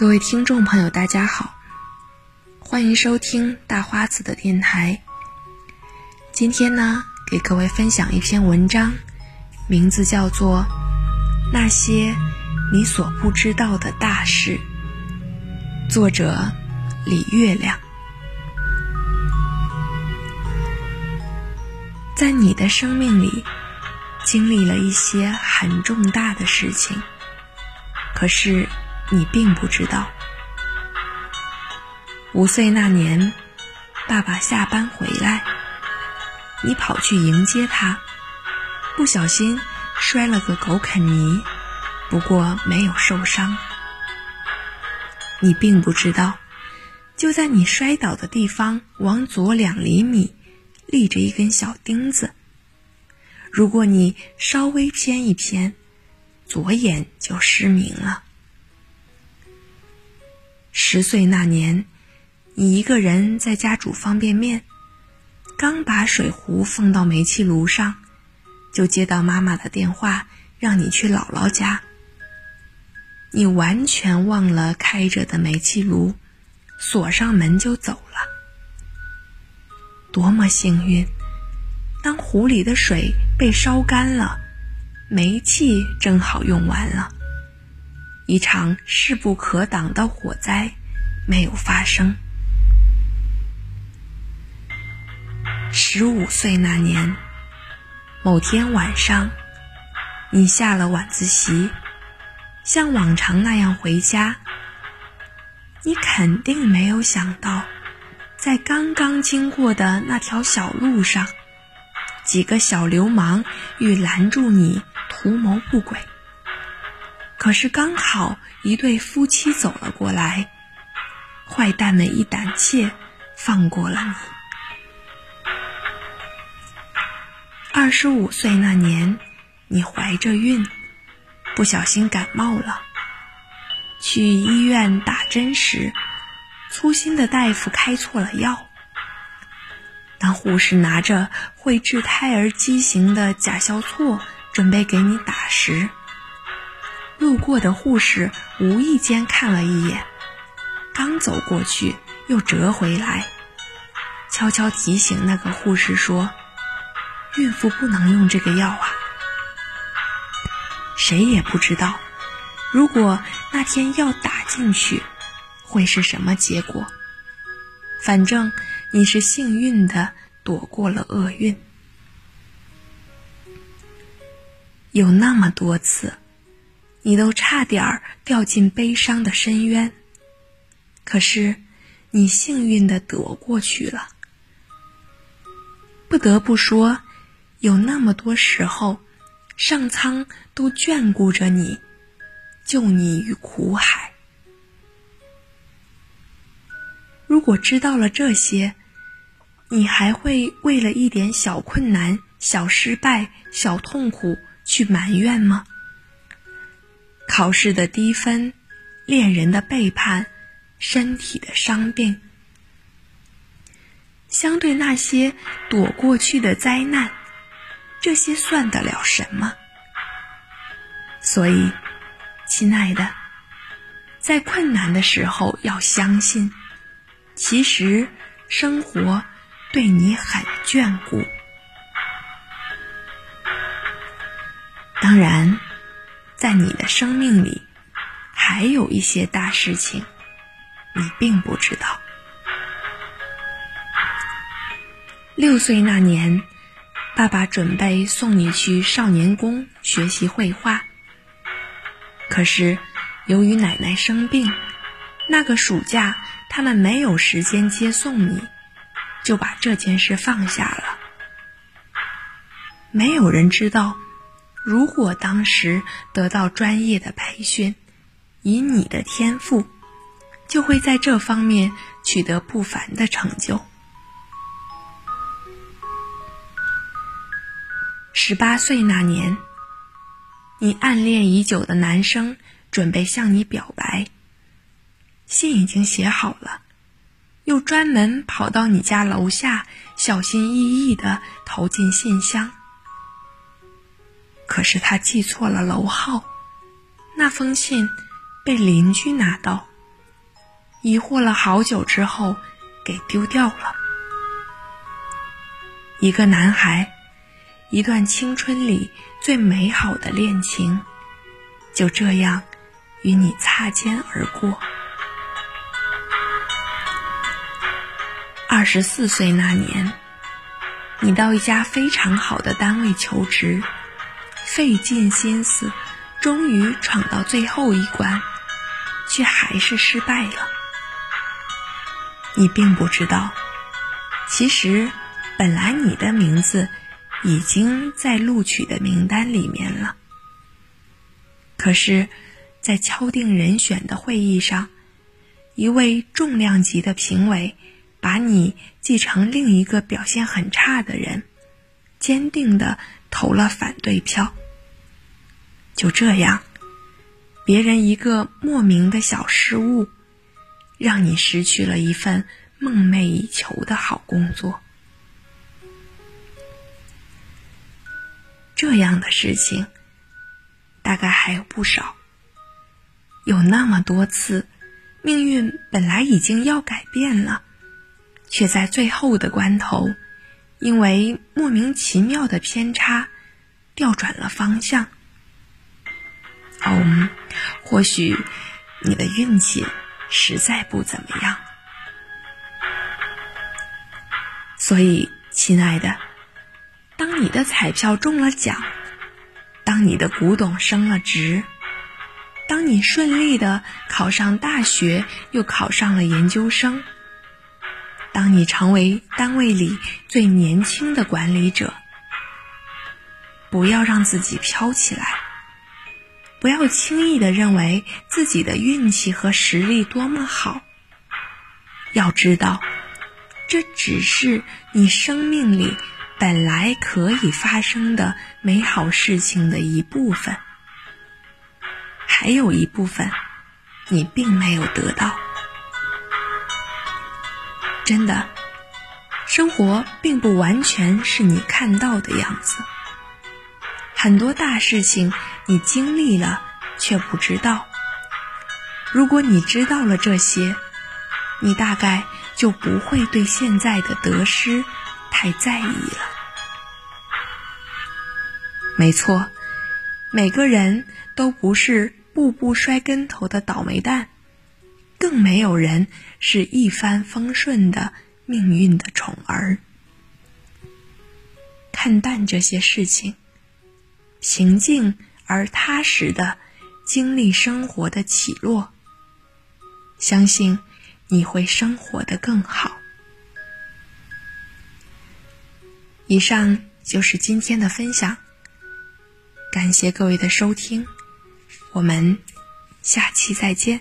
各位听众朋友，大家好，欢迎收听大花子的电台。今天呢，给各位分享一篇文章，名字叫做《那些你所不知道的大事》，作者李月亮。在你的生命里，经历了一些很重大的事情，可是。你并不知道，五岁那年，爸爸下班回来，你跑去迎接他，不小心摔了个狗啃泥，不过没有受伤。你并不知道，就在你摔倒的地方往左两厘米，立着一根小钉子。如果你稍微偏一偏，左眼就失明了。十岁那年，你一个人在家煮方便面，刚把水壶放到煤气炉上，就接到妈妈的电话，让你去姥姥家。你完全忘了开着的煤气炉，锁上门就走了。多么幸运！当壶里的水被烧干了，煤气正好用完了。一场势不可挡的火灾没有发生。十五岁那年，某天晚上，你下了晚自习，像往常那样回家。你肯定没有想到，在刚刚经过的那条小路上，几个小流氓欲拦住你，图谋不轨。可是刚好一对夫妻走了过来，坏蛋们一胆怯，放过了你。二十五岁那年，你怀着孕，不小心感冒了，去医院打针时，粗心的大夫开错了药。当护士拿着会致胎儿畸形的甲硝唑准备给你打时，路过的护士无意间看了一眼，刚走过去又折回来，悄悄提醒那个护士说：“孕妇不能用这个药啊。”谁也不知道，如果那天药打进去，会是什么结果。反正你是幸运的，躲过了厄运。有那么多次。你都差点掉进悲伤的深渊，可是你幸运的躲过去了。不得不说，有那么多时候，上苍都眷顾着你，救你于苦海。如果知道了这些，你还会为了一点小困难、小失败、小痛苦去埋怨吗？考试的低分，恋人的背叛，身体的伤病，相对那些躲过去的灾难，这些算得了什么？所以，亲爱的，在困难的时候要相信，其实生活对你很眷顾。当然。在你的生命里，还有一些大事情，你并不知道。六岁那年，爸爸准备送你去少年宫学习绘画，可是由于奶奶生病，那个暑假他们没有时间接送你，就把这件事放下了。没有人知道。如果当时得到专业的培训，以你的天赋，就会在这方面取得不凡的成就。十八岁那年，你暗恋已久的男生准备向你表白，信已经写好了，又专门跑到你家楼下，小心翼翼地投进信箱。可是他记错了楼号，那封信被邻居拿到，疑惑了好久之后给丢掉了。一个男孩，一段青春里最美好的恋情，就这样与你擦肩而过。二十四岁那年，你到一家非常好的单位求职，费尽心思，终于闯到最后一关，却还是失败了。你并不知道，其实。本来你的名字已经在录取的名单里面了，可是，在敲定人选的会议上，一位重量级的评委把你记成另一个表现很差的人，坚定的投了反对票。就这样，别人一个莫名的小失误，让你失去了一份梦寐以求的好工作。这样的事情，大概还有不少。有那么多次，命运本来已经要改变了，却在最后的关头，因为莫名其妙的偏差，调转了方向。哦，或许你的运气实在不怎么样。所以，亲爱的。当你的彩票中了奖，当你的古董升了值，当你顺利的考上大学，又考上了研究生，当你成为单位里最年轻的管理者，不要让自己飘起来，不要轻易的认为自己的运气和实力多么好。要知道，这只是你生命里。本来可以发生的美好事情的一部分，还有一部分你并没有得到。真的，生活并不完全是你看到的样子。很多大事情你经历了却不知道。如果你知道了这些，你大概就不会对现在的得失。太在意了。没错，每个人都不是步步摔跟头的倒霉蛋，更没有人是一帆风顺的命运的宠儿。看淡这些事情，平静而踏实的经历生活的起落，相信你会生活的更好。以上就是今天的分享，感谢各位的收听，我们下期再见。